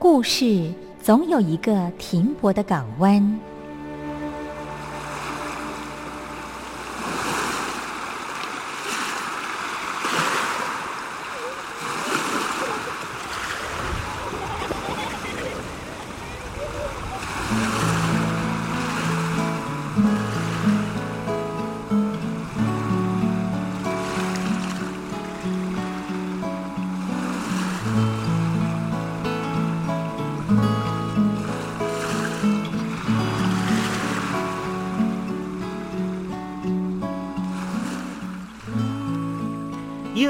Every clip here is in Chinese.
故事总有一个停泊的港湾。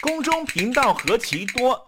宫中频道何其多，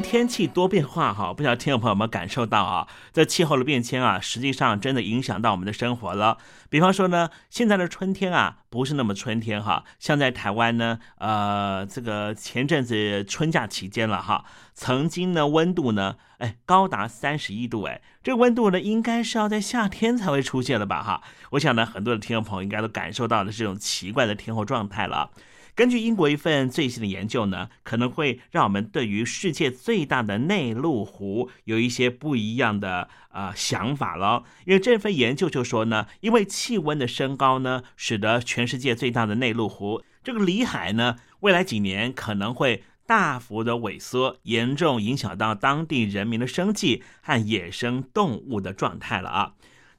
天气多变化哈，不知道听众朋友们感受到啊，这气候的变迁啊，实际上真的影响到我们的生活了。比方说呢，现在的春天啊，不是那么春天哈，像在台湾呢，呃，这个前阵子春假期间了哈，曾经呢温度呢，哎，高达三十一度哎，这温度呢，应该是要在夏天才会出现的吧哈。我想呢，很多的听众朋友应该都感受到了这种奇怪的天候状态了。根据英国一份最新的研究呢，可能会让我们对于世界最大的内陆湖有一些不一样的呃想法了。因为这份研究就说呢，因为气温的升高呢，使得全世界最大的内陆湖这个里海呢，未来几年可能会大幅的萎缩，严重影响到当地人民的生计和野生动物的状态了啊。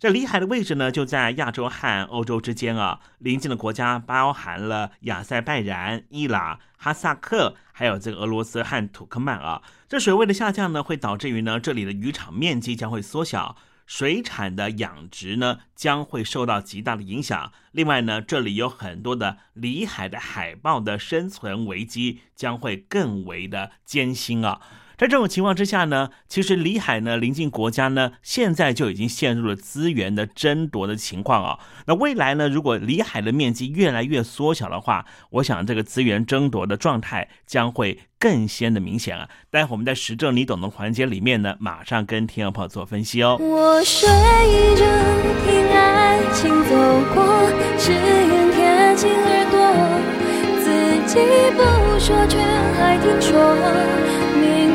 这里海的位置呢，就在亚洲和欧洲之间啊。邻近的国家包含了亚塞拜然、伊朗、哈萨克，还有这个俄罗斯和土克曼啊。这水位的下降呢，会导致于呢，这里的渔场面积将会缩小，水产的养殖呢将会受到极大的影响。另外呢，这里有很多的里海的海豹的生存危机将会更为的艰辛啊。在这种情况之下呢，其实里海呢临近国家呢，现在就已经陷入了资源的争夺的情况啊。那未来呢，如果里海的面积越来越缩小的话，我想这个资源争夺的状态将会更显的明显啊。待会我们在实证你懂的环节里面呢，马上跟听众朋友做分析哦。我睡着听爱情走过，只愿贴近耳朵，自己不说却还听说。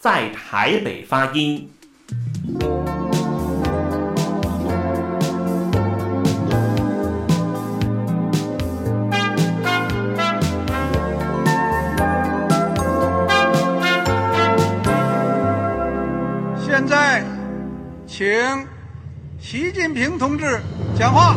在台北发音。现在，请习近平同志讲话。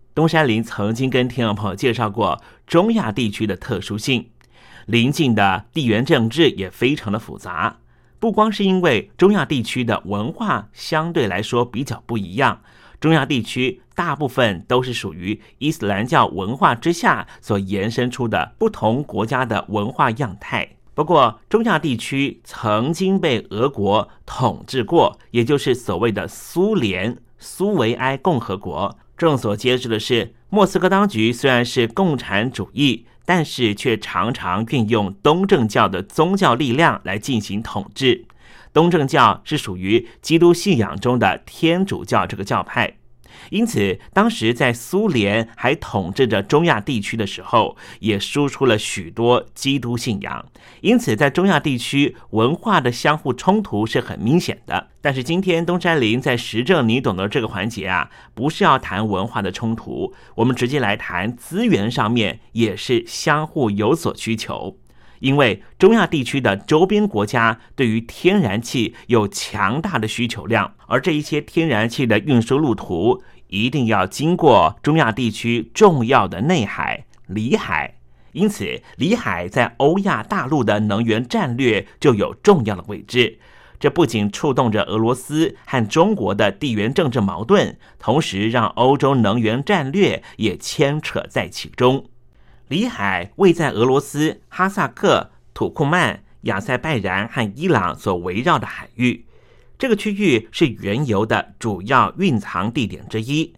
东山林曾经跟听众朋友介绍过中亚地区的特殊性，邻近的地缘政治也非常的复杂。不光是因为中亚地区的文化相对来说比较不一样，中亚地区大部分都是属于伊斯兰教文化之下所延伸出的不同国家的文化样态。不过，中亚地区曾经被俄国统治过，也就是所谓的苏联苏维埃共和国。众所皆知的是，莫斯科当局虽然是共产主义，但是却常常运用东正教的宗教力量来进行统治。东正教是属于基督信仰中的天主教这个教派。因此，当时在苏联还统治着中亚地区的时候，也输出了许多基督信仰。因此，在中亚地区文化的相互冲突是很明显的。但是，今天东山林在实证你懂得这个环节啊，不是要谈文化的冲突，我们直接来谈资源上面也是相互有所需求。因为中亚地区的周边国家对于天然气有强大的需求量，而这一些天然气的运输路途。一定要经过中亚地区重要的内海里海，因此里海在欧亚大陆的能源战略就有重要的位置。这不仅触动着俄罗斯和中国的地缘政治矛盾，同时让欧洲能源战略也牵扯在其中。里海位在俄罗斯、哈萨克、土库曼、亚塞拜然和伊朗所围绕的海域。这个区域是原油的主要蕴藏地点之一，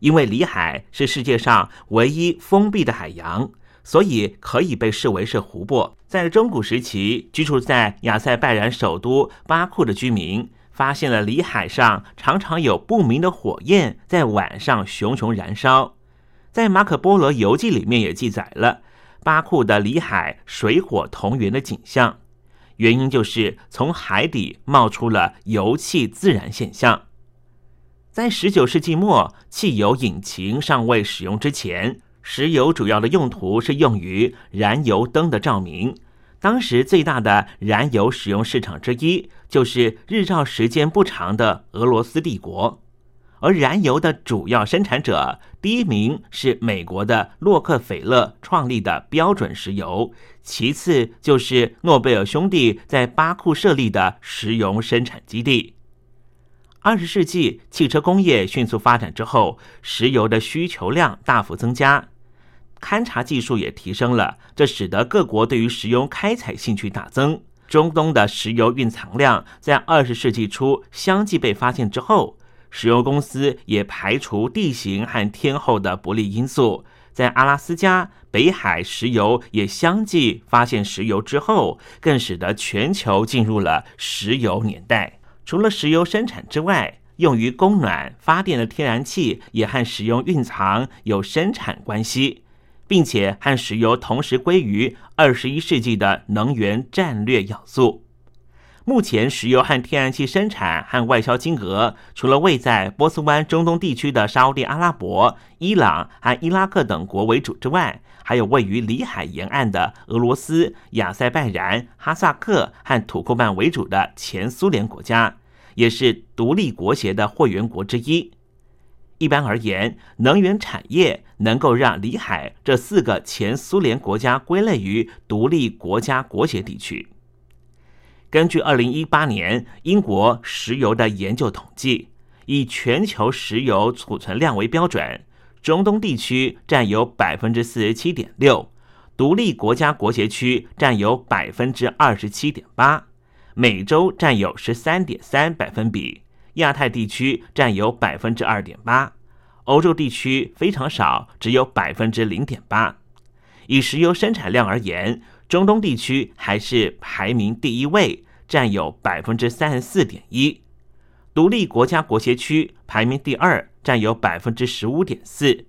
因为里海是世界上唯一封闭的海洋，所以可以被视为是湖泊。在中古时期，居住在亚塞拜然首都巴库的居民发现了里海上常常有不明的火焰在晚上熊熊燃烧。在马可波罗游记里面也记载了巴库的里海水火同源的景象。原因就是从海底冒出了油气自燃现象。在十九世纪末，汽油引擎尚未使用之前，石油主要的用途是用于燃油灯的照明。当时最大的燃油使用市场之一，就是日照时间不长的俄罗斯帝国。而燃油的主要生产者，第一名是美国的洛克菲勒创立的标准石油，其次就是诺贝尔兄弟在巴库设立的石油生产基地。二十世纪汽车工业迅速发展之后，石油的需求量大幅增加，勘察技术也提升了，这使得各国对于石油开采兴趣大增。中东的石油蕴藏量在二十世纪初相继被发现之后。石油公司也排除地形和天候的不利因素，在阿拉斯加、北海石油也相继发现石油之后，更使得全球进入了石油年代。除了石油生产之外，用于供暖发电的天然气也和石油蕴藏有生产关系，并且和石油同时归于二十一世纪的能源战略要素。目前，石油和天然气生产和外销金额，除了位在波斯湾中东地区的沙地阿拉伯、伊朗和伊拉克等国为主之外，还有位于里海沿岸的俄罗斯、亚塞拜然、哈萨克和土库曼为主的前苏联国家，也是独立国协的会员国之一。一般而言，能源产业能够让里海这四个前苏联国家归类于独立国家国协地区。根据二零一八年英国石油的研究统计，以全球石油储存量为标准，中东地区占有百分之四十七点六，独立国家国协区占有百分之二十七点八，美洲占有十三点三百分比，亚太地区占有百分之二点八，欧洲地区非常少，只有百分之零点八。以石油生产量而言，中东地区还是排名第一位，占有百分之三十四点一；独立国家国协区排名第二，占有百分之十五点四；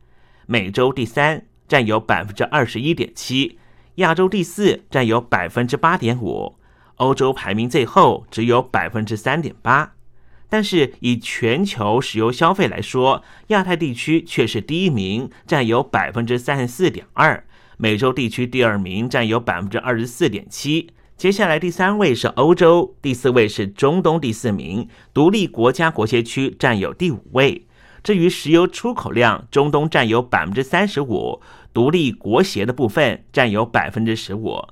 美洲第三，占有百分之二十一点七；亚洲第四，占有百分之八点五；欧洲排名最后，只有百分之三点八。但是以全球石油消费来说，亚太地区却是第一名，占有百分之三十四点二；美洲地区第二名，占有百分之二十四点七。接下来第三位是欧洲，第四位是中东，第四名独立国家国协区占有第五位。至于石油出口量，中东占有百分之三十五，独立国协的部分占有百分之十五。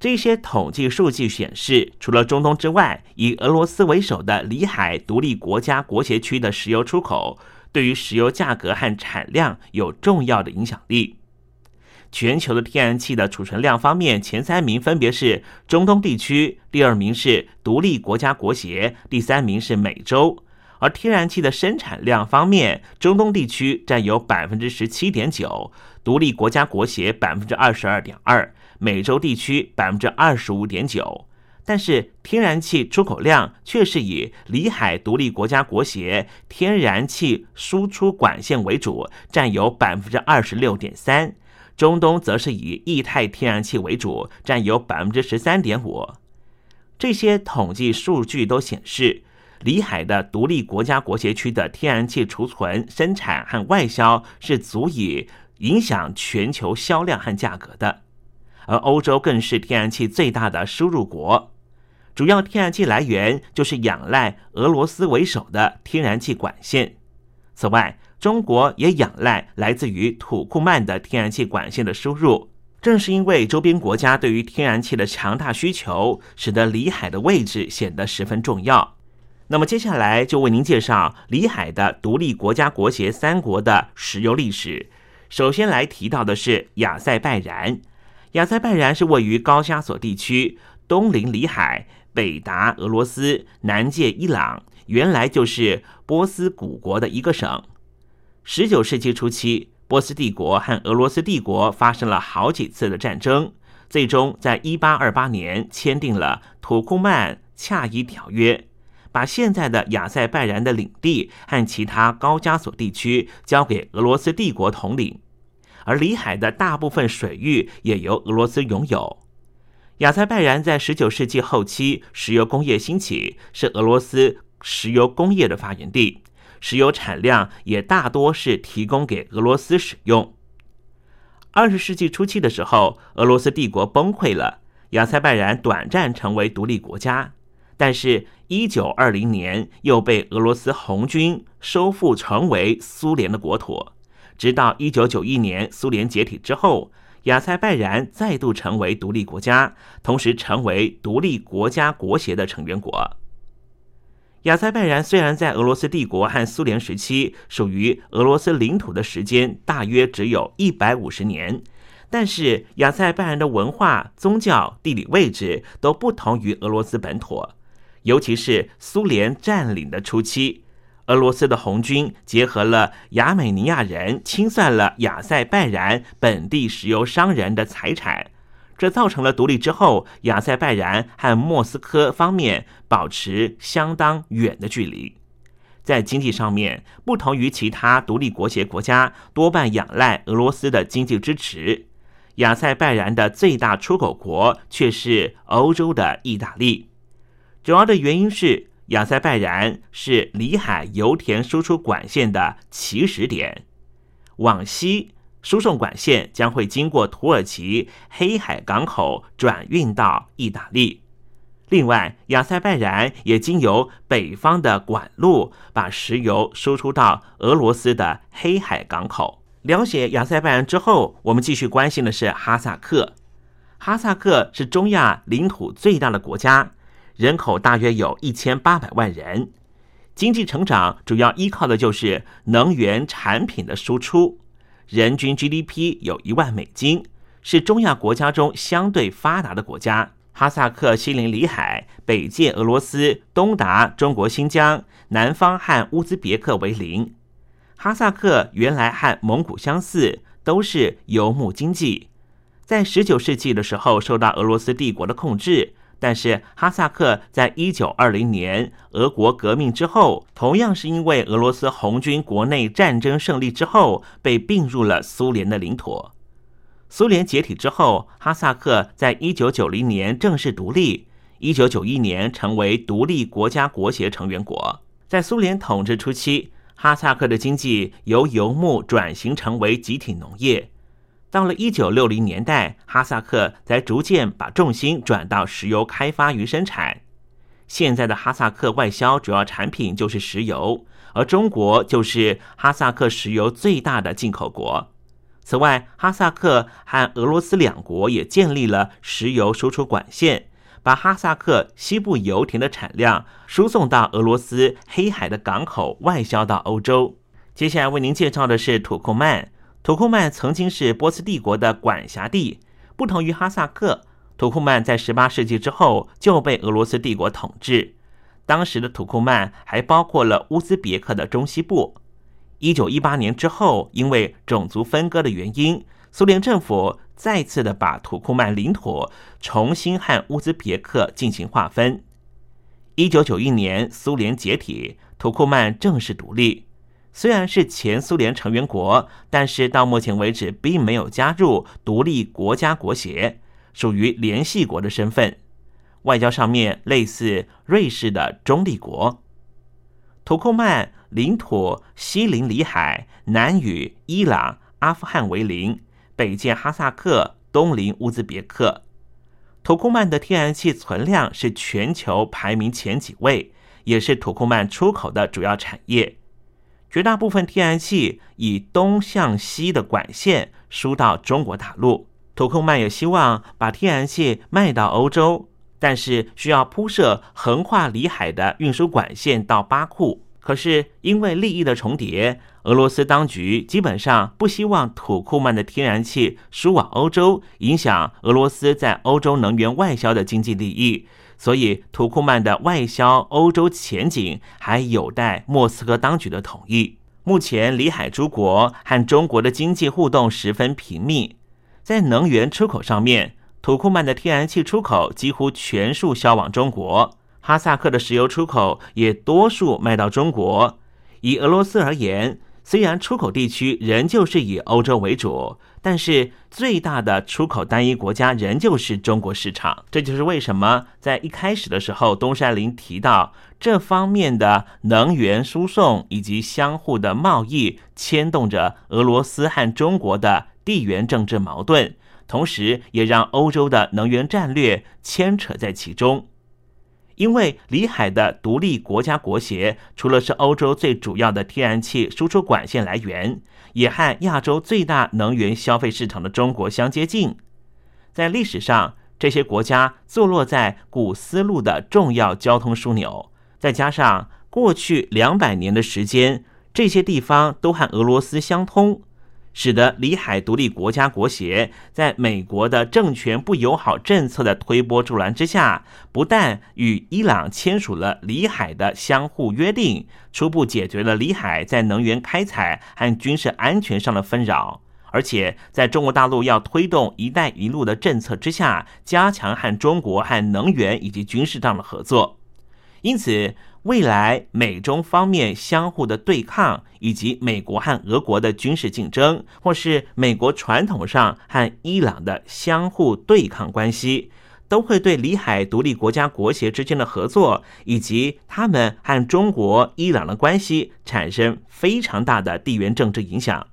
这些统计数据显示，除了中东之外，以俄罗斯为首的里海独立国家国协区的石油出口，对于石油价格和产量有重要的影响力。全球的天然气的储存量方面，前三名分别是中东地区，第二名是独立国家国协，第三名是美洲。而天然气的生产量方面，中东地区占有百分之十七点九，独立国家国协百分之二十二点二。美洲地区百分之二十五点九，但是天然气出口量却是以里海独立国家国协天然气输出管线为主，占有百分之二十六点三。中东则是以液态天然气为主，占有百分之十三点五。这些统计数据都显示，里海的独立国家国协区的天然气储存、生产和外销是足以影响全球销量和价格的。而欧洲更是天然气最大的输入国，主要天然气来源就是仰赖俄罗斯为首的天然气管线。此外，中国也仰赖来自于土库曼的天然气管线的输入。正是因为周边国家对于天然气的强大需求，使得里海的位置显得十分重要。那么接下来就为您介绍里海的独立国家国协三国的石油历史。首先来提到的是亚塞拜然。亚塞拜然是位于高加索地区，东临里海，北达俄罗斯，南界伊朗，原来就是波斯古国的一个省。十九世纪初期，波斯帝国和俄罗斯帝国发生了好几次的战争，最终在一八二八年签订了土库曼恰伊条约，把现在的亚塞拜然的领地和其他高加索地区交给俄罗斯帝国统领。而里海的大部分水域也由俄罗斯拥有。亚塞拜然在十九世纪后期石油工业兴起，是俄罗斯石油工业的发源地，石油产量也大多是提供给俄罗斯使用。二十世纪初期的时候，俄罗斯帝国崩溃了，亚塞拜然短暂成为独立国家，但是，一九二零年又被俄罗斯红军收复，成为苏联的国土。直到一九九一年苏联解体之后，亚塞拜然再度成为独立国家，同时成为独立国家国协的成员国。亚塞拜然虽然在俄罗斯帝国和苏联时期属于俄罗斯领土的时间大约只有一百五十年，但是亚塞拜然的文化、宗教、地理位置都不同于俄罗斯本土，尤其是苏联占领的初期。俄罗斯的红军结合了亚美尼亚人，清算了亚塞拜然本地石油商人的财产，这造成了独立之后，亚塞拜然和莫斯科方面保持相当远的距离。在经济上面，不同于其他独立国协国家，多半仰赖俄罗斯的经济支持。亚塞拜然的最大出口国却是欧洲的意大利，主要的原因是。亚塞拜然是里海油田输出管线的起始点，往西输送管线将会经过土耳其黑海港口转运到意大利。另外，亚塞拜然也经由北方的管路把石油输出到俄罗斯的黑海港口。了解亚塞拜然之后，我们继续关心的是哈萨克。哈萨克是中亚领土最大的国家。人口大约有一千八百万人，经济成长主要依靠的就是能源产品的输出，人均 GDP 有一万美金，是中亚国家中相对发达的国家。哈萨克西临里海，北界俄罗斯，东达中国新疆，南方和乌兹别克为邻。哈萨克原来和蒙古相似，都是游牧经济，在十九世纪的时候受到俄罗斯帝国的控制。但是哈萨克在一九二零年俄国革命之后，同样是因为俄罗斯红军国内战争胜利之后，被并入了苏联的领土。苏联解体之后，哈萨克在一九九零年正式独立，一九九一年成为独立国家国协成员国。在苏联统治初期，哈萨克的经济由游牧转型成为集体农业。到了一九六零年代，哈萨克才逐渐把重心转到石油开发与生产。现在的哈萨克外销主要产品就是石油，而中国就是哈萨克石油最大的进口国。此外，哈萨克和俄罗斯两国也建立了石油输出管线，把哈萨克西部油田的产量输送到俄罗斯黑海的港口，外销到欧洲。接下来为您介绍的是土库曼。土库曼曾经是波斯帝国的管辖地，不同于哈萨克，土库曼在18世纪之后就被俄罗斯帝国统治。当时的土库曼还包括了乌兹别克的中西部。1918年之后，因为种族分割的原因，苏联政府再次的把土库曼领土重新和乌兹别克进行划分。1991年，苏联解体，土库曼正式独立。虽然是前苏联成员国，但是到目前为止并没有加入独立国家国协，属于联系国的身份。外交上面类似瑞士的中立国。土库曼领土西临里海，南与伊朗、阿富汗为邻，北接哈萨克，东临乌兹别克。土库曼的天然气存量是全球排名前几位，也是土库曼出口的主要产业。绝大部分天然气以东向西的管线输到中国大陆，土库曼也希望把天然气卖到欧洲，但是需要铺设横跨里海的运输管线到巴库。可是因为利益的重叠，俄罗斯当局基本上不希望土库曼的天然气输往欧洲，影响俄罗斯在欧洲能源外销的经济利益。所以，土库曼的外销欧洲前景还有待莫斯科当局的同意。目前，里海诸国和中国的经济互动十分频密。在能源出口上面，土库曼的天然气出口几乎全数销往中国，哈萨克的石油出口也多数卖到中国。以俄罗斯而言，虽然出口地区仍旧是以欧洲为主。但是最大的出口单一国家仍旧是中国市场，这就是为什么在一开始的时候，东山林提到这方面的能源输送以及相互的贸易牵动着俄罗斯和中国的地缘政治矛盾，同时也让欧洲的能源战略牵扯在其中。因为里海的独立国家国协，除了是欧洲最主要的天然气输出管线来源。也和亚洲最大能源消费市场的中国相接近。在历史上，这些国家坐落在古丝路的重要交通枢纽，再加上过去两百年的时间，这些地方都和俄罗斯相通。使得里海独立国家国协在美国的政权不友好政策的推波助澜之下，不但与伊朗签署了里海的相互约定，初步解决了里海在能源开采和军事安全上的纷扰，而且在中国大陆要推动“一带一路”的政策之下，加强和中国和能源以及军事上的合作。因此。未来美中方面相互的对抗，以及美国和俄国的军事竞争，或是美国传统上和伊朗的相互对抗关系，都会对里海独立国家国协之间的合作，以及他们和中国、伊朗的关系产生非常大的地缘政治影响。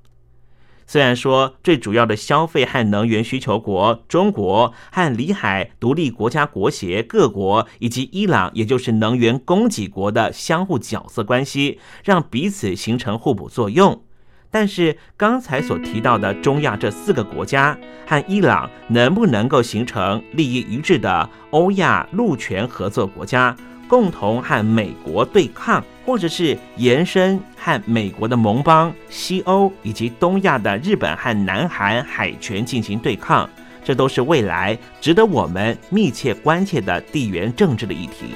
虽然说最主要的消费和能源需求国中国和里海独立国家国协各国以及伊朗，也就是能源供给国的相互角色关系，让彼此形成互补作用。但是刚才所提到的中亚这四个国家和伊朗，能不能够形成利益一致的欧亚陆权合作国家？共同和美国对抗，或者是延伸和美国的盟邦西欧以及东亚的日本和南韩海权进行对抗，这都是未来值得我们密切关切的地缘政治的议题。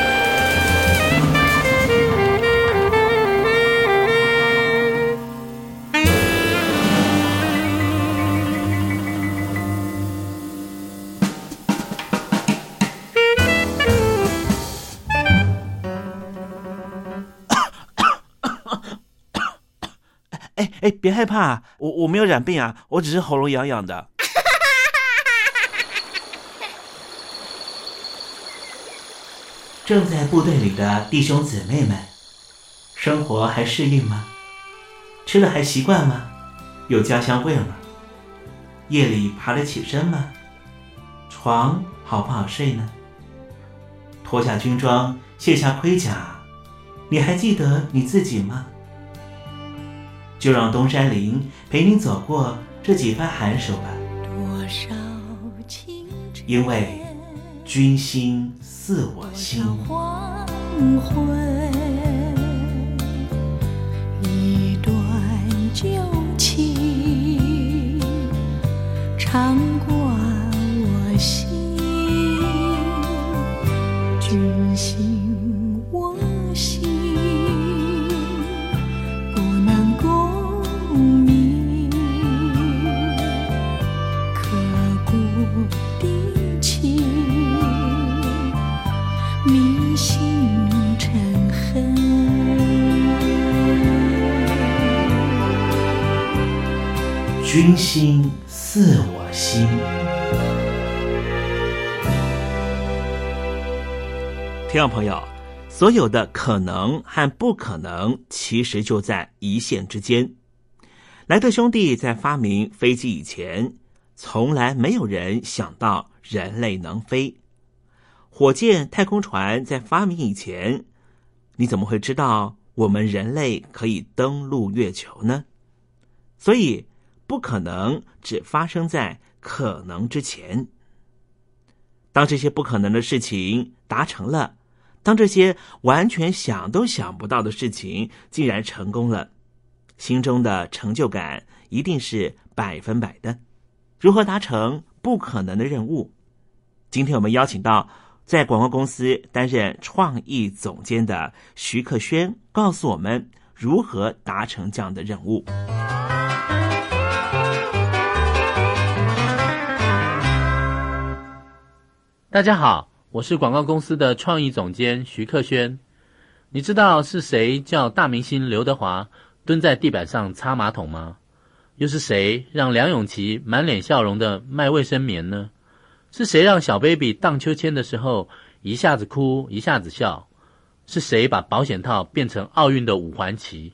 哎，别害怕，我我没有染病啊，我只是喉咙痒痒的。正在部队里的弟兄姊妹们，生活还适应吗？吃的还习惯吗？有家乡味吗？夜里爬得起身吗？床好不好睡呢？脱下军装，卸下盔甲，你还记得你自己吗？就让东山林陪您走过这几番寒暑吧。因为君心似我心。一君心似我心。听众朋友，所有的可能和不可能，其实就在一线之间。莱特兄弟在发明飞机以前，从来没有人想到人类能飞。火箭、太空船在发明以前，你怎么会知道我们人类可以登陆月球呢？所以。不可能只发生在可能之前。当这些不可能的事情达成了，当这些完全想都想不到的事情竟然成功了，心中的成就感一定是百分百的。如何达成不可能的任务？今天我们邀请到在广告公司担任创意总监的徐克轩，告诉我们如何达成这样的任务。大家好，我是广告公司的创意总监徐克轩。你知道是谁叫大明星刘德华蹲在地板上擦马桶吗？又是谁让梁咏琪满脸笑容的卖卫生棉呢？是谁让小 baby 荡秋千的时候一下子哭一下子笑？是谁把保险套变成奥运的五环旗？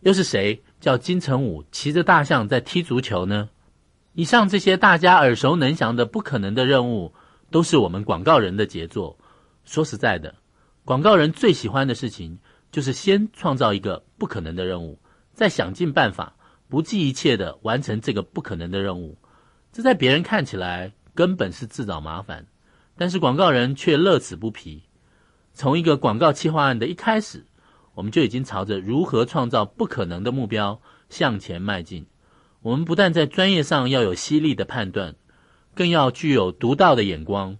又是谁叫金城武骑着大象在踢足球呢？以上这些大家耳熟能详的不可能的任务。都是我们广告人的杰作。说实在的，广告人最喜欢的事情就是先创造一个不可能的任务，再想尽办法不计一切的完成这个不可能的任务。这在别人看起来根本是自找麻烦，但是广告人却乐此不疲。从一个广告企划案的一开始，我们就已经朝着如何创造不可能的目标向前迈进。我们不但在专业上要有犀利的判断。更要具有独到的眼光，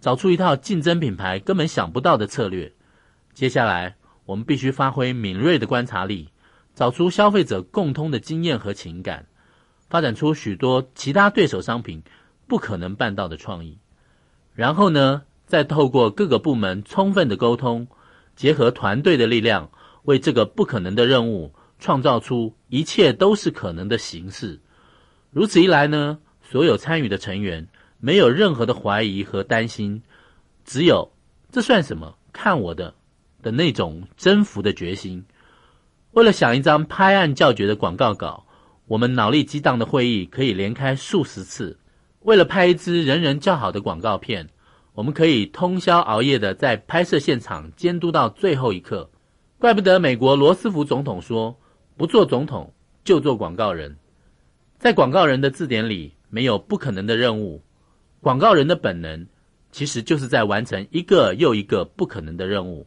找出一套竞争品牌根本想不到的策略。接下来，我们必须发挥敏锐的观察力，找出消费者共通的经验和情感，发展出许多其他对手商品不可能办到的创意。然后呢，再透过各个部门充分的沟通，结合团队的力量，为这个不可能的任务创造出一切都是可能的形式。如此一来呢？所有参与的成员没有任何的怀疑和担心，只有这算什么？看我的的那种征服的决心。为了想一张拍案叫绝的广告稿，我们脑力激荡的会议可以连开数十次；为了拍一支人人叫好的广告片，我们可以通宵熬夜的在拍摄现场监督到最后一刻。怪不得美国罗斯福总统说：“不做总统就做广告人。”在广告人的字典里。没有不可能的任务，广告人的本能其实就是在完成一个又一个不可能的任务。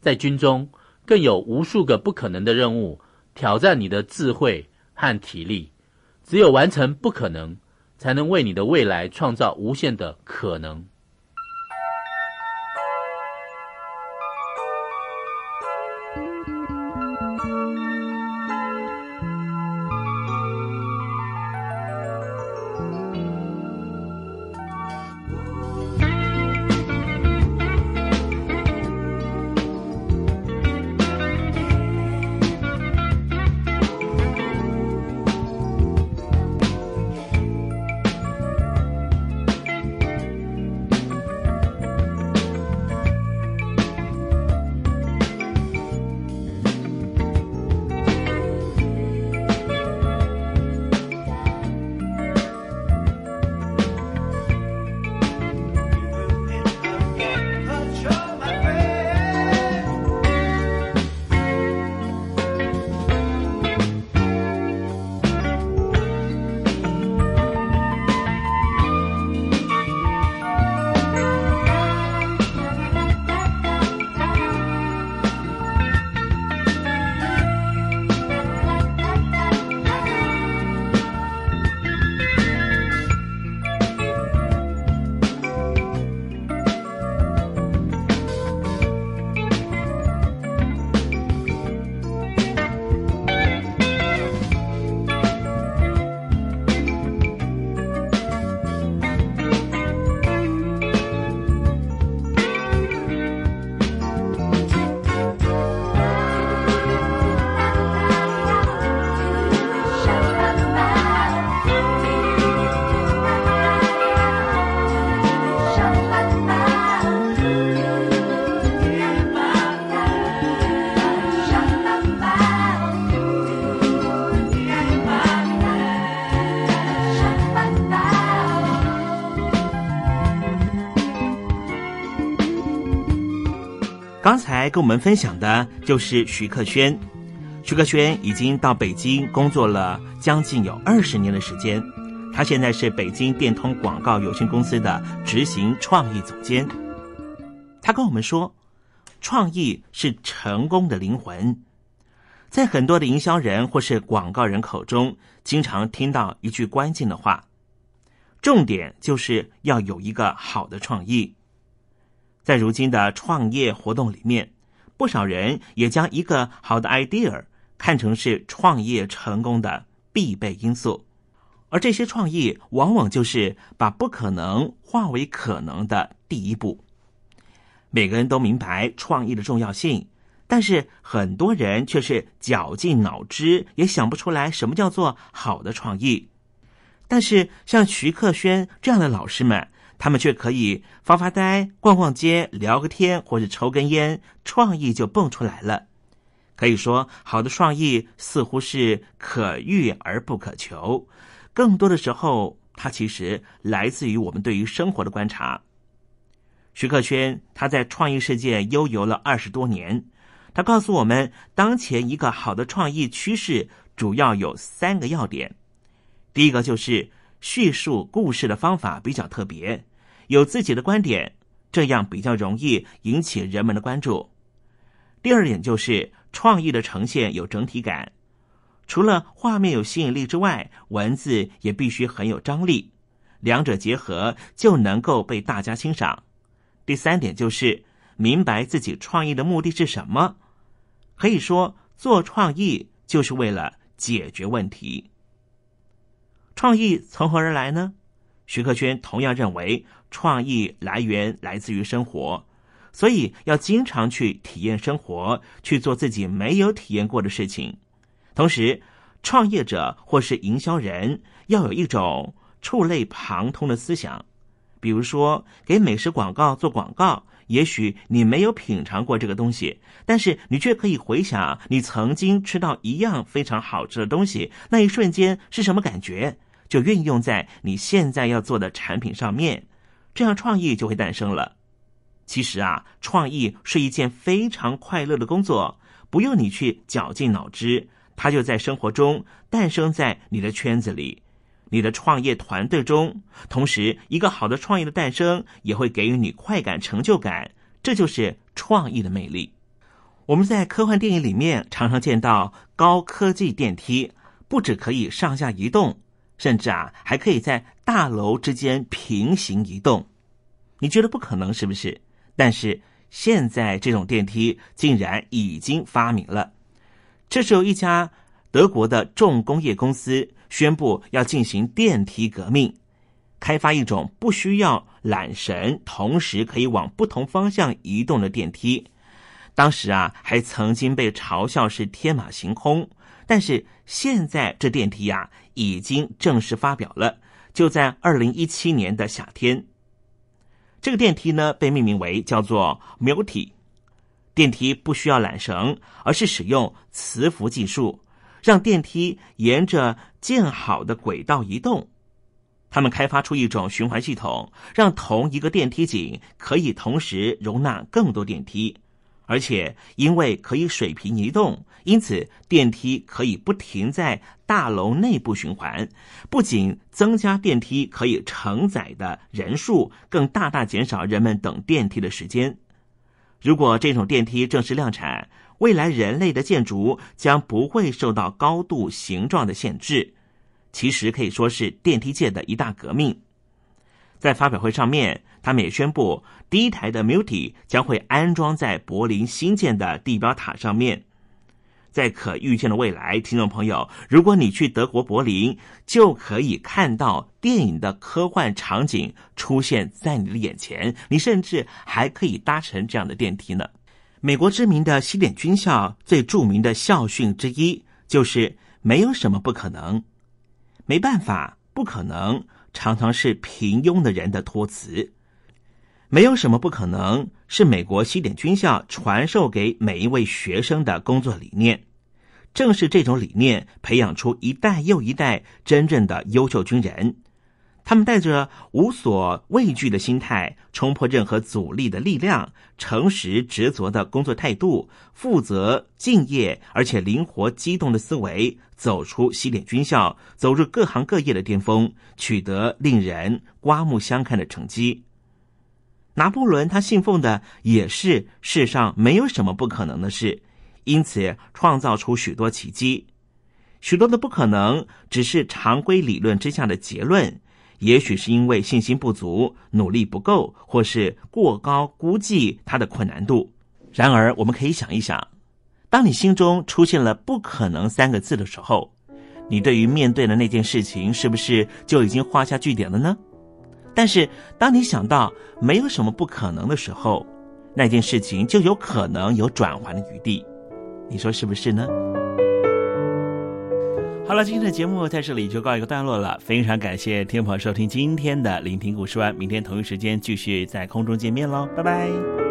在军中，更有无数个不可能的任务挑战你的智慧和体力。只有完成不可能，才能为你的未来创造无限的可能。刚才跟我们分享的就是徐克轩。徐克轩已经到北京工作了将近有二十年的时间，他现在是北京电通广告有限公司的执行创意总监。他跟我们说，创意是成功的灵魂。在很多的营销人或是广告人口中，经常听到一句关键的话：重点就是要有一个好的创意。在如今的创业活动里面，不少人也将一个好的 idea 看成是创业成功的必备因素，而这些创意往往就是把不可能化为可能的第一步。每个人都明白创意的重要性，但是很多人却是绞尽脑汁也想不出来什么叫做好的创意。但是像徐克轩这样的老师们，他们却可以发发呆、逛逛街、聊个天，或者抽根烟，创意就蹦出来了。可以说，好的创意似乎是可遇而不可求。更多的时候，它其实来自于我们对于生活的观察。徐克轩他在创意世界悠游了二十多年，他告诉我们，当前一个好的创意趋势主要有三个要点。第一个就是叙述故事的方法比较特别，有自己的观点，这样比较容易引起人们的关注。第二点就是创意的呈现有整体感，除了画面有吸引力之外，文字也必须很有张力，两者结合就能够被大家欣赏。第三点就是明白自己创意的目的是什么，可以说做创意就是为了解决问题。创意从何而来呢？徐克轩同样认为，创意来源来自于生活。所以要经常去体验生活，去做自己没有体验过的事情。同时，创业者或是营销人要有一种触类旁通的思想。比如说，给美食广告做广告，也许你没有品尝过这个东西，但是你却可以回想你曾经吃到一样非常好吃的东西，那一瞬间是什么感觉，就运用在你现在要做的产品上面，这样创意就会诞生了。其实啊，创意是一件非常快乐的工作，不用你去绞尽脑汁，它就在生活中诞生在你的圈子里，你的创业团队中。同时，一个好的创意的诞生也会给予你快感、成就感，这就是创意的魅力。我们在科幻电影里面常常见到高科技电梯，不只可以上下移动，甚至啊还可以在大楼之间平行移动。你觉得不可能是不是？但是现在这种电梯竟然已经发明了，这是由一家德国的重工业公司宣布要进行电梯革命，开发一种不需要缆绳，同时可以往不同方向移动的电梯。当时啊，还曾经被嘲笑是天马行空，但是现在这电梯呀，已经正式发表了，就在二零一七年的夏天。这个电梯呢，被命名为叫做 Multi 电梯，不需要缆绳，而是使用磁浮技术，让电梯沿着建好的轨道移动。他们开发出一种循环系统，让同一个电梯井可以同时容纳更多电梯。而且，因为可以水平移动，因此电梯可以不停在大楼内部循环。不仅增加电梯可以承载的人数，更大大减少人们等电梯的时间。如果这种电梯正式量产，未来人类的建筑将不会受到高度、形状的限制。其实可以说是电梯界的一大革命。在发表会上面。他们也宣布，第一台的 Multi 将会安装在柏林新建的地标塔上面。在可预见的未来，听众朋友，如果你去德国柏林，就可以看到电影的科幻场景出现在你的眼前。你甚至还可以搭乘这样的电梯呢。美国知名的西点军校最著名的校训之一就是“没有什么不可能”。没办法，不可能常常是平庸的人的托词。没有什么不可能，是美国西点军校传授给每一位学生的工作理念。正是这种理念，培养出一代又一代真正的优秀军人。他们带着无所畏惧的心态，冲破任何阻力的力量，诚实执着的工作态度，负责敬业而且灵活机动的思维，走出西点军校，走入各行各业的巅峰，取得令人刮目相看的成绩。拿破仑他信奉的也是世上没有什么不可能的事，因此创造出许多奇迹。许多的不可能只是常规理论之下的结论，也许是因为信心不足、努力不够，或是过高估计它的困难度。然而，我们可以想一想，当你心中出现了“不可能”三个字的时候，你对于面对的那件事情，是不是就已经画下句点了呢？但是当你想到没有什么不可能的时候，那件事情就有可能有转圜的余地。你说是不是呢？好了，今天的节目在这里就告一个段落了。非常感谢听众朋友收听今天的聆听故事湾，明天同一时间继续在空中见面喽，拜拜。